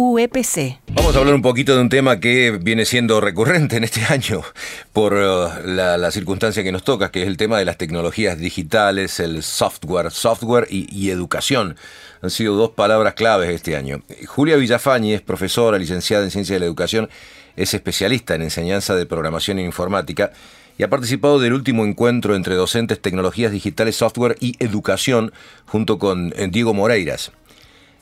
UEPC. Vamos a hablar un poquito de un tema que viene siendo recurrente en este año por uh, la, circunstancia que nos toca, que es el tema de las tecnologías digitales, el software, software y, educación. Han sido dos palabras claves este año. Julia Villafañi es profesora, licenciada en Ciencia de la Educación, es especialista en enseñanza de programación e informática y ha participado del último encuentro entre docentes, tecnologías digitales, software y educación junto con eh, Diego Moreiras.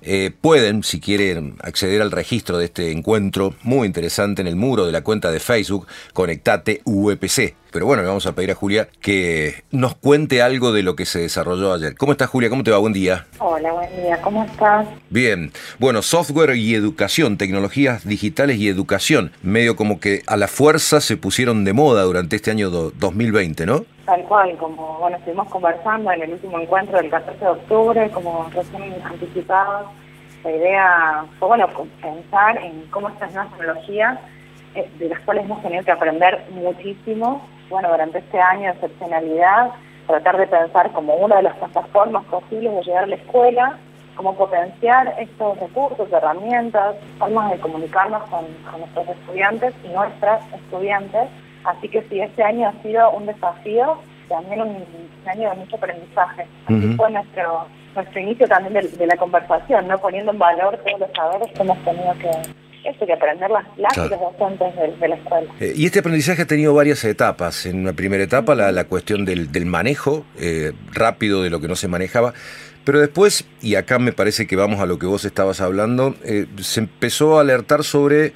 Eh, pueden, si quieren, acceder al registro de este encuentro muy interesante en el muro de la cuenta de Facebook Conectate UEPC. Pero bueno, le vamos a pedir a Julia que nos cuente algo de lo que se desarrolló ayer. ¿Cómo estás, Julia? ¿Cómo te va? Buen día. Hola, buen día. ¿Cómo estás? Bien. Bueno, software y educación, tecnologías digitales y educación, medio como que a la fuerza se pusieron de moda durante este año 2020, ¿no? Tal cual, como bueno, estuvimos conversando en el último encuentro del 14 de octubre, como recién anticipado, la idea fue bueno pensar en cómo estas nuevas tecnologías, eh, de las cuales hemos tenido que aprender muchísimo, bueno, durante este año de excepcionalidad, tratar de pensar como una de las plataformas posibles de llegar a la escuela, cómo potenciar estos recursos, herramientas, formas de comunicarnos con, con nuestros estudiantes y nuestras estudiantes. Así que sí, este año ha sido un desafío, también un, año de mucho aprendizaje. Así fue nuestro nuestro inicio también de, la conversación, no poniendo en valor todos los saberes que hemos tenido que, que aprender las, las docentes de, la escuela. Eh, y este aprendizaje ha tenido varias etapas. En una primera etapa, la, la, cuestión del, del manejo eh, rápido de lo que no se manejaba. Pero después, y acá me parece que vamos a lo que vos estabas hablando, eh, se empezó a alertar sobre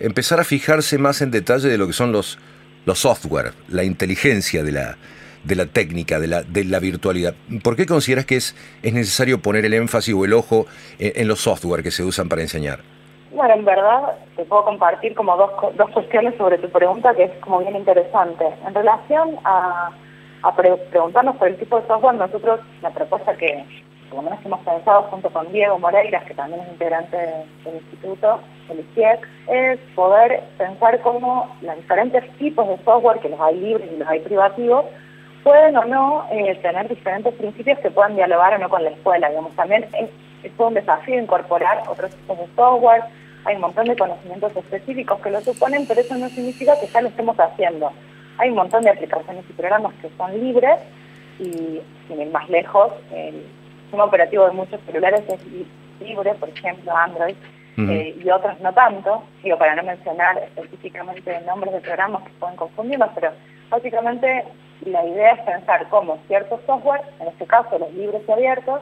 empezar a fijarse más en detalle de lo que son los, los software, la inteligencia de la, de la técnica, de la, de la virtualidad. ¿Por qué consideras que es, es necesario poner el énfasis o el ojo en, los software que se usan para enseñar? Bueno, en verdad te puedo compartir como dos, dos cuestiones sobre tu pregunta que es como bien interesante. En relación a, preguntarnos por el tipo de software, nosotros la propuesta que, por lo menos hemos pensado junto con Diego Moreiras, que también es integrante del instituto, el ICIEC, es poder pensar cómo los diferentes tipos de software, que los hay libres y los hay privativos, pueden o no eh, tener diferentes principios que puedan dialogar o no con la escuela. Digamos, también es, un desafío incorporar otros tipos de software, hay un montón de conocimientos específicos que lo suponen, pero eso no significa que ya lo estemos haciendo. Hay un montón de aplicaciones y programas que son libres y, sin ir más lejos, el sistema operativo de muchos celulares es libre, por ejemplo Android, eh, y otros no tanto, digo, para no mencionar específicamente nombres de programas que pueden confundirnos, pero básicamente la idea es pensar cómo ciertos software, en este caso los libres y abiertos,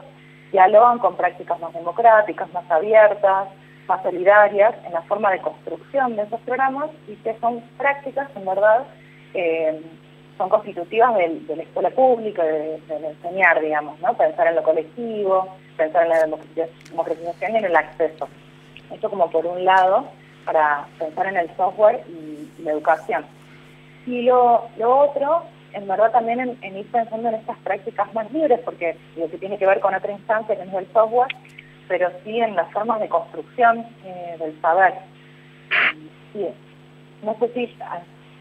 dialogan con prácticas más democráticas, más abiertas, más solidarias en la forma de construcción de esos programas y que son prácticas, en verdad, eh, son constitutivas de, la escuela pública, de, enseñar, digamos, ¿no? Pensar en lo colectivo, pensar en la democratización y en el acceso. Esto como por un lado, para pensar en el software y, la educación. Y lo, otro, en verdad también en, ir pensando en estas prácticas más libres, porque lo que tiene que ver con otra instancia que es el software, pero sí en las formas de construcción eh, del saber. Sí, no sé si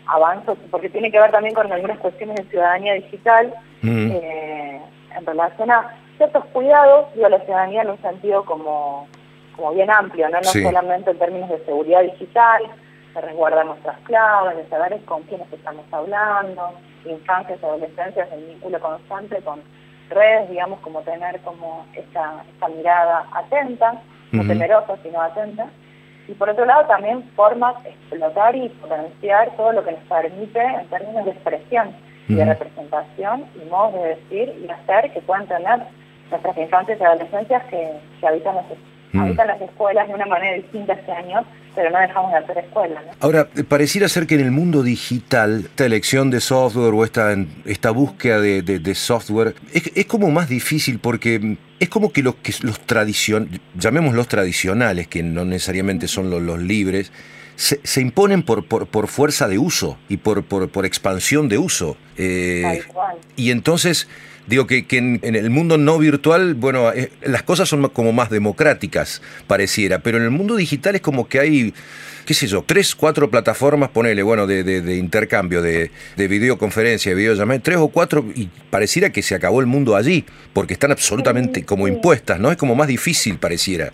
avanzo, porque tiene que ver también con algunas cuestiones de ciudadanía digital eh, en relación a ciertos cuidados, digo, la ciudadanía en un sentido como, como bien amplio, no, no solamente en términos de seguridad digital, de resguardar nuestras claves, de saber con quiénes estamos hablando, infancias, adolescencias, el vínculo constante con redes, digamos, como tener como esta, esta mirada atenta, no temerosa, sino atenta, y por otro lado también formas explotar y potenciar todo lo que nos permite en términos de expresión y de representación y modos de decir y hacer que puedan tener nuestras infancias y adolescencias que, habitan, las, habitan las escuelas de una manera distinta este año pero no dejamos de hacer escuela. Ahora, pareciera ser que en el mundo digital, esta elección de software o esta, esta búsqueda de, software es, como más difícil porque es como que los, que los tradicionales, llamémoslos tradicionales, que no necesariamente son los, libres, se, imponen por, por, fuerza de uso y por, por, expansión de uso. Eh, y entonces Digo que, en, el mundo no virtual, bueno, eh, las cosas son como más democráticas, pareciera, pero en el mundo digital es como que hay, qué sé yo, tres, cuatro plataformas, ponele, bueno, de, de, intercambio, de, de, videoconferencia, de videollamada, tres o cuatro, y pareciera que se acabó el mundo allí, porque están absolutamente como impuestas, ¿no? Es como más difícil, pareciera.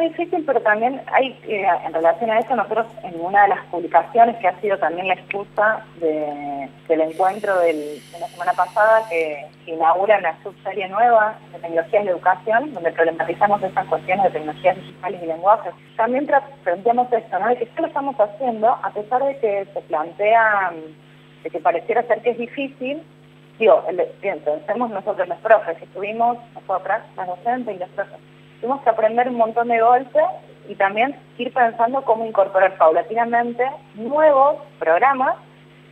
Difícil, pero también hay, eh, en relación a eso, nosotros en una de las publicaciones que ha sido también la excusa del encuentro de la semana pasada, que, inaugura una subserie nueva de tecnologías de educación, donde problematizamos estas cuestiones de tecnologías digitales y lenguajes. También planteamos esto, ¿no? De que sí lo estamos haciendo, a pesar de que se plantea, de que pareciera ser que es difícil, digo, bien, pensemos nosotros los profes, que estuvimos nosotras, las docentes y los profes, tuvimos que aprender un montón de golpes y también ir pensando cómo incorporar paulatinamente nuevos programas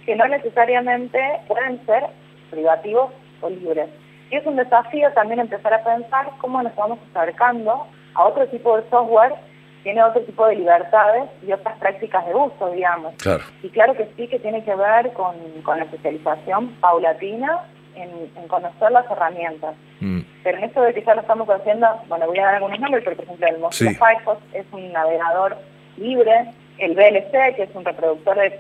que no necesariamente pueden ser privativos o libres. Y es un desafío también empezar a pensar cómo nos vamos acercando a otro tipo de software tiene otro tipo de libertades y otras prácticas de uso, digamos. Y claro que sí que tiene que ver con, con la especialización paulatina en, conocer las herramientas. Mm. Pero en esto de que ya lo estamos haciendo, bueno, voy a dar algunos nombres, pero por ejemplo el Mozilla Firefox es un navegador libre, el VLC, que es un reproductor de,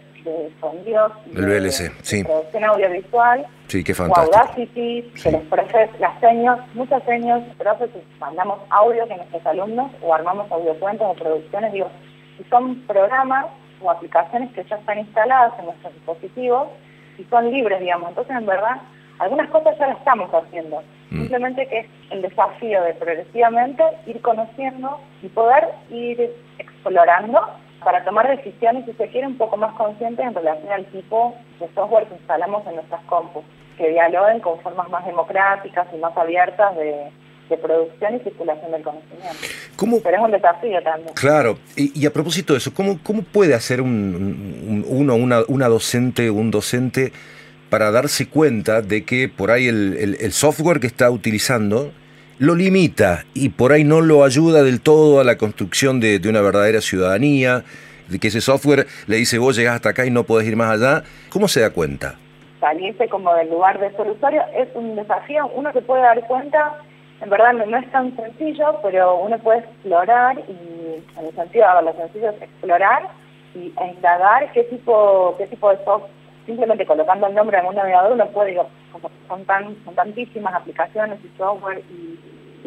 sonidos, el VLC, sí. producción audiovisual, sí, qué fantástico. Audacity, que los profes, las señas, muchas señas, profes, mandamos audio que nuestros alumnos o armamos audiocuentos o producciones, digo, y son programas o aplicaciones que ya están instaladas en nuestros dispositivos y son libres, digamos. Entonces, en verdad, algunas cosas ya las estamos haciendo. Mm. Simplemente que es el desafío de progresivamente ir conociendo y poder ir explorando para tomar decisiones, si se quiere, un poco más conscientes en relación al tipo de software que instalamos en nuestras compus, que dialoguen con formas más democráticas y más abiertas de, producción y circulación del conocimiento. ¿Cómo? Pero es un desafío también. Claro, y, a propósito de eso, ¿cómo, cómo puede hacer un, uno, una, una docente un docente para darse cuenta de que por ahí el, software que está utilizando lo limita y por ahí no lo ayuda del todo a la construcción de, una verdadera ciudadanía, de que ese software le dice vos llegás hasta acá y no podés ir más allá. ¿Cómo se da cuenta? Salirse como del lugar de solutorio es un desafío. Uno se puede dar cuenta, en verdad no, es tan sencillo, pero uno puede explorar y en el sentido lo sencillo es explorar y, e indagar qué tipo, qué tipo de software simplemente colocando el nombre en un navegador uno puede, digo, son, tan, son tantísimas aplicaciones y software y,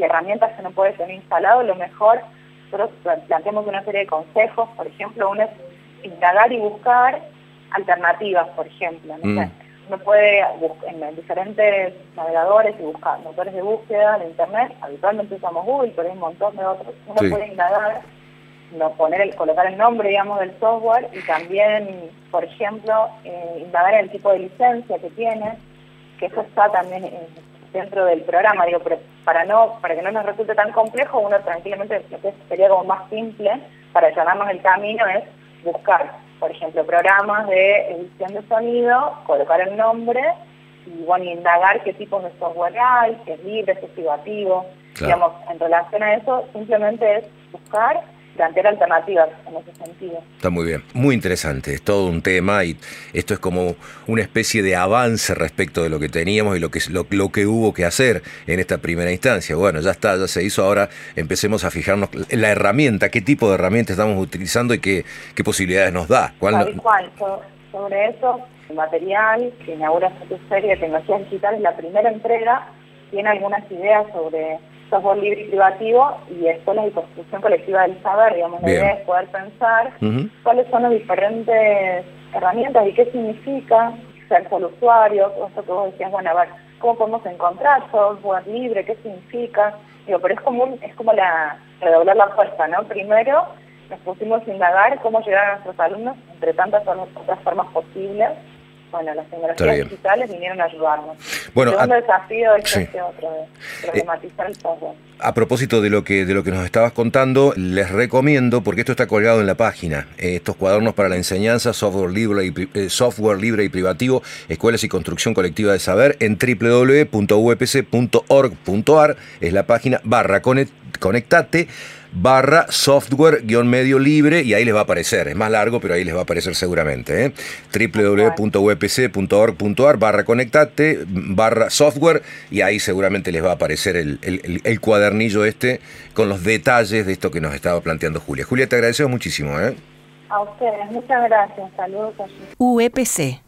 herramientas que uno puede tener instalado, lo mejor nosotros planteamos una serie de consejos, por ejemplo, uno es indagar y buscar alternativas, por ejemplo. ¿no? Mm. Uno puede en diferentes navegadores y buscar motores de búsqueda de Internet, habitualmente usamos Google, pero hay un montón de otros. Uno puede indagar no poner el, colocar el nombre, digamos, del software y también, por ejemplo, eh, indagar el tipo de licencia que tiene, que eso está también eh, dentro del programa, digo, pero para no para que no nos resulte tan complejo, uno tranquilamente, lo que sería como más simple para llenarnos el camino es buscar, por ejemplo, programas de edición de sonido, colocar el nombre y bueno, indagar qué tipo de software hay, si es libre, si es privativo. Digamos, en relación a eso, simplemente es buscar plantear alternativas en ese sentido. Está muy bien, muy interesante, es todo un tema y esto es como una especie de avance respecto de lo que teníamos y lo que, lo, lo que hubo que hacer en esta primera instancia. Bueno, ya está, ya se hizo, ahora empecemos a fijarnos en la herramienta, qué tipo de herramienta estamos utilizando y qué, qué posibilidades nos da. ¿Cuál cual, sobre eso, el material que inaugura su serie de tecnologías digitales, la primera entrega, tiene algunas ideas sobre software libre y privativo y escuelas y construcción colectiva del saber, digamos, la idea es poder pensar cuáles son las diferentes herramientas y qué significa ser solo usuario, eso que vos decías, bueno, a ver, ¿cómo podemos encontrar software libre? ¿Qué significa? Digo, pero es como, es como la redoblar la fuerza, ¿no? Primero nos pusimos a indagar cómo llegar a nuestros alumnos entre tantas otras formas posibles bueno, las tecnologías digitales vinieron a ayudarnos. Bueno, el segundo desafío es este otro, de problematizar el software. A propósito de lo que de lo que nos estabas contando, les recomiendo, porque esto está colgado en la página, eh, estos cuadernos para la enseñanza, software libre, y, eh, software libre y privativo, escuelas y construcción colectiva de saber, en www.upc.org.ar, es la página barra conectate barra software guion medio libre y ahí les va a aparecer. Es más largo, pero ahí les va a aparecer seguramente. ¿eh? www.upc.org.ar barra conectate barra software y ahí seguramente les va a aparecer el, el, cuadernillo este con los detalles de esto que nos estaba planteando Julia. Julia, te agradecemos muchísimo. ¿eh? A ustedes, muchas gracias. Saludos. UEPC